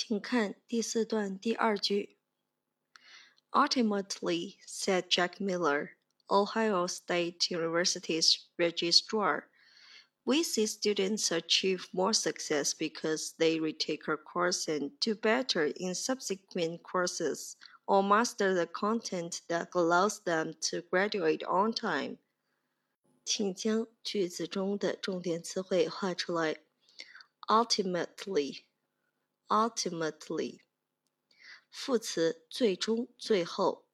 请看第四段第二句。Ultimately, said Jack Miller, Ohio State University's registrar, we see students achieve more success because they retake a course and do better in subsequent courses or master the content that allows them to graduate on time. 请将句子中的重点词汇画出来。Ultimately, ultimately，副词最终、最后。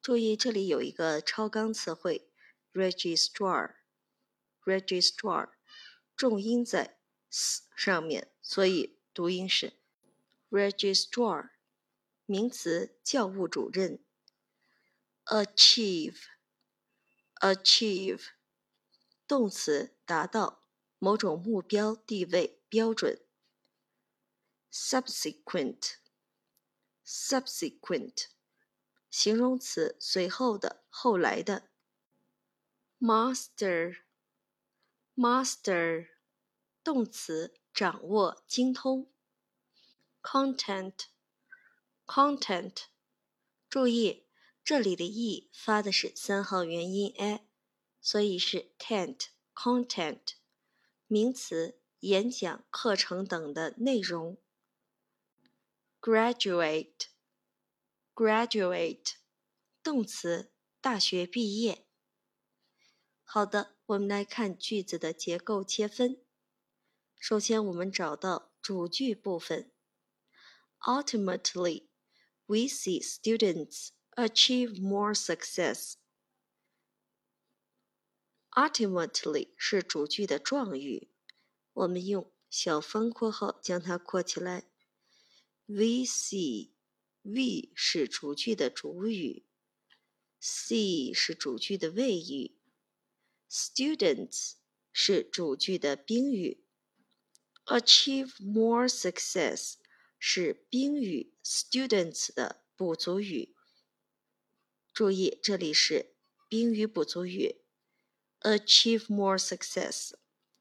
注意这里有一个超纲词汇，registrar，registrar，重音在 s 上面，所以读音是 registrar。名词教务主任。achieve，achieve，动词达到某种目标、地位、标准。subsequent，subsequent，形容词随后的、后来的。master，master，动词掌握、精通。content。Content，注意这里的 e 发的是三号元音 a，所以是 tent content，名词演讲、课程等的内容。Graduate，graduate，动词大学毕业。好的，我们来看句子的结构切分。首先，我们找到主句部分，Ultimately。we see students achieve more success. Ultimately 是主句的状语，我们用小方括号将它括起来。 We see we 是主句的主语，see 是主句的谓语，students 是主句的宾语，achieve more success 是宾语 students 的补足语。注意，这里是宾语补足语，achieve more success。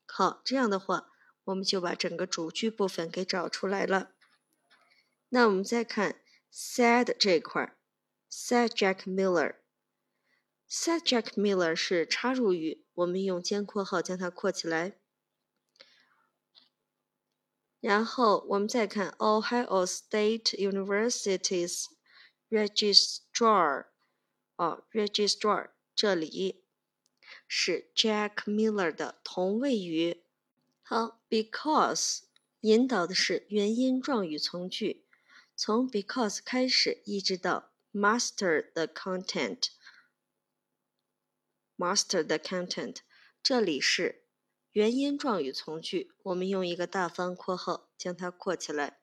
好，这样的话，我们就把整个主句部分给找出来了。那我们再看 said 这块儿，said Jack Miller。said Jack Miller 是插入语，我们用尖括号将它括起来。然后我们再看 Ohio State University's registrar，哦，registrar 这里是 Jack Miller 的同位语。好，because 引导的是原因状语从句， 从 because 开始一直到 master the content，master the content，这里是。原因状语从句，我们用一个大方括号将它括起来，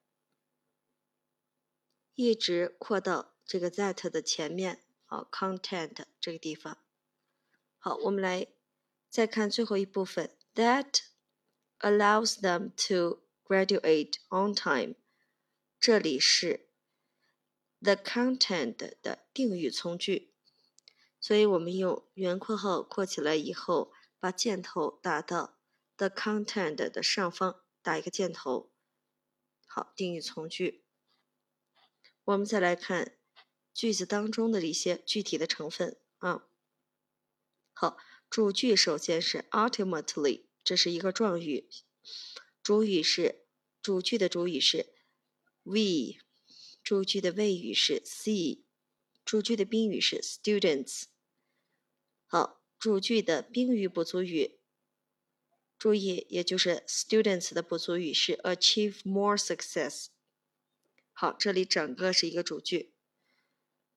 一直括到这个 that 的前面，好，content 这个地方。好，我们来再看最后一部分，that allows them to graduate on time。这里是 the content 的定语从句，所以我们用圆括号括起来以后，把箭头打到。the content 的上方打一个箭头，好，定语从句。我们再来看句子当中的一些具体的成分啊。好，主句首先是 ultimately，这是一个状语，主语是主句的主语是 we，主句的谓语是 see，主句的宾语是 students。好，主句的宾语补足语。注意，也就是 students 的补足语是 achieve more success。好，这里整个是一个主句，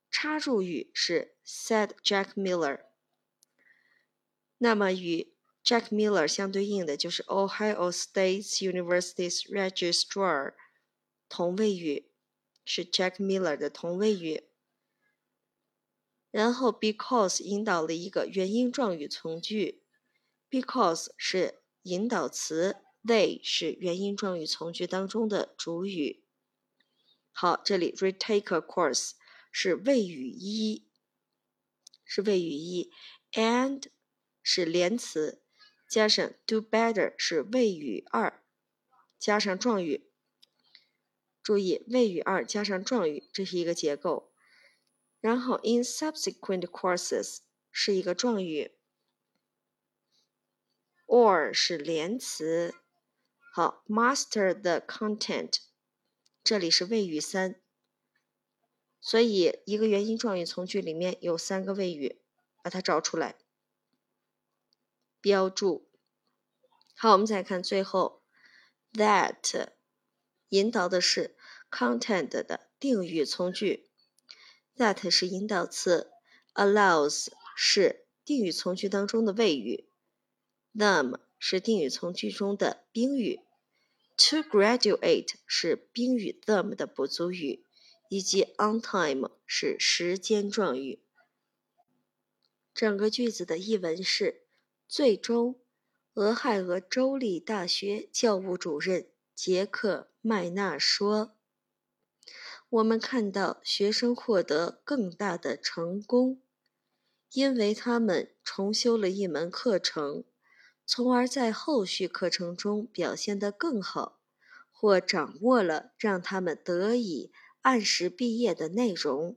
插入语是 said Jack Miller。那么与 Jack Miller 相对应的就是 Ohio State University's registrar，同位语是 Jack Miller 的同位语。然后 because 引导了一个原因状语从句，because 是。引导词 they 是原因状语从句当中的主语。好，这里 retake a course 是谓语一，是谓语一，and 是连词，加上 do better 是谓语二，加上状语。注意谓语二加上状语，这是一个结构。然后 in subsequent courses 是一个状语，or 是连词。好，master the content，这里是谓语三，所以一个原因状语从句里面有三个谓语，把它找出来，标注。好，我们再看最后，that 引导的是 content 的定语从句，that 是引导词，allows 是定语从句当中的谓语，them。是定语从句中的宾语，to graduate 是宾语 them 的补足语，以及 on time 是时间状语。整个句子的译文是：最终，俄亥俄州立大学教务主任杰克麦纳说：“我们看到学生获得更大的成功，因为他们重修了一门课程。”从而在后续课程中表现得更好，或掌握了让他们得以按时毕业的内容。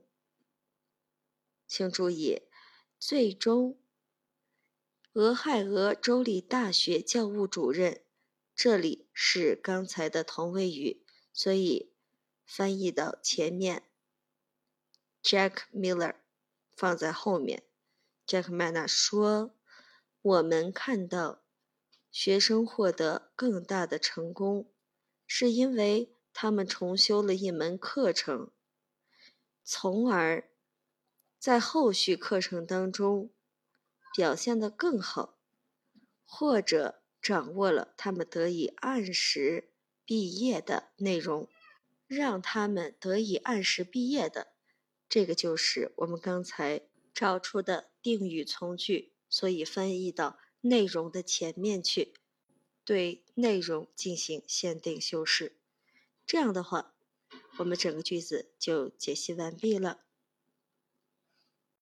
请注意，最终，俄亥俄州立大学教务主任，这里是刚才的同位语，所以翻译到前面。Jack Miller 放在后面。Jack 麦纳说：“我们看到。”学生获得更大的成功，是因为他们重修了一门课程，从而在后续课程当中表现得更好，或者掌握了他们得以按时毕业的内容，让他们得以按时毕业的，这个就是我们刚才找出的定语从句，所以翻译到。内容的前面去，对内容进行限定修饰，这样的话，我们整个句子就解析完毕了。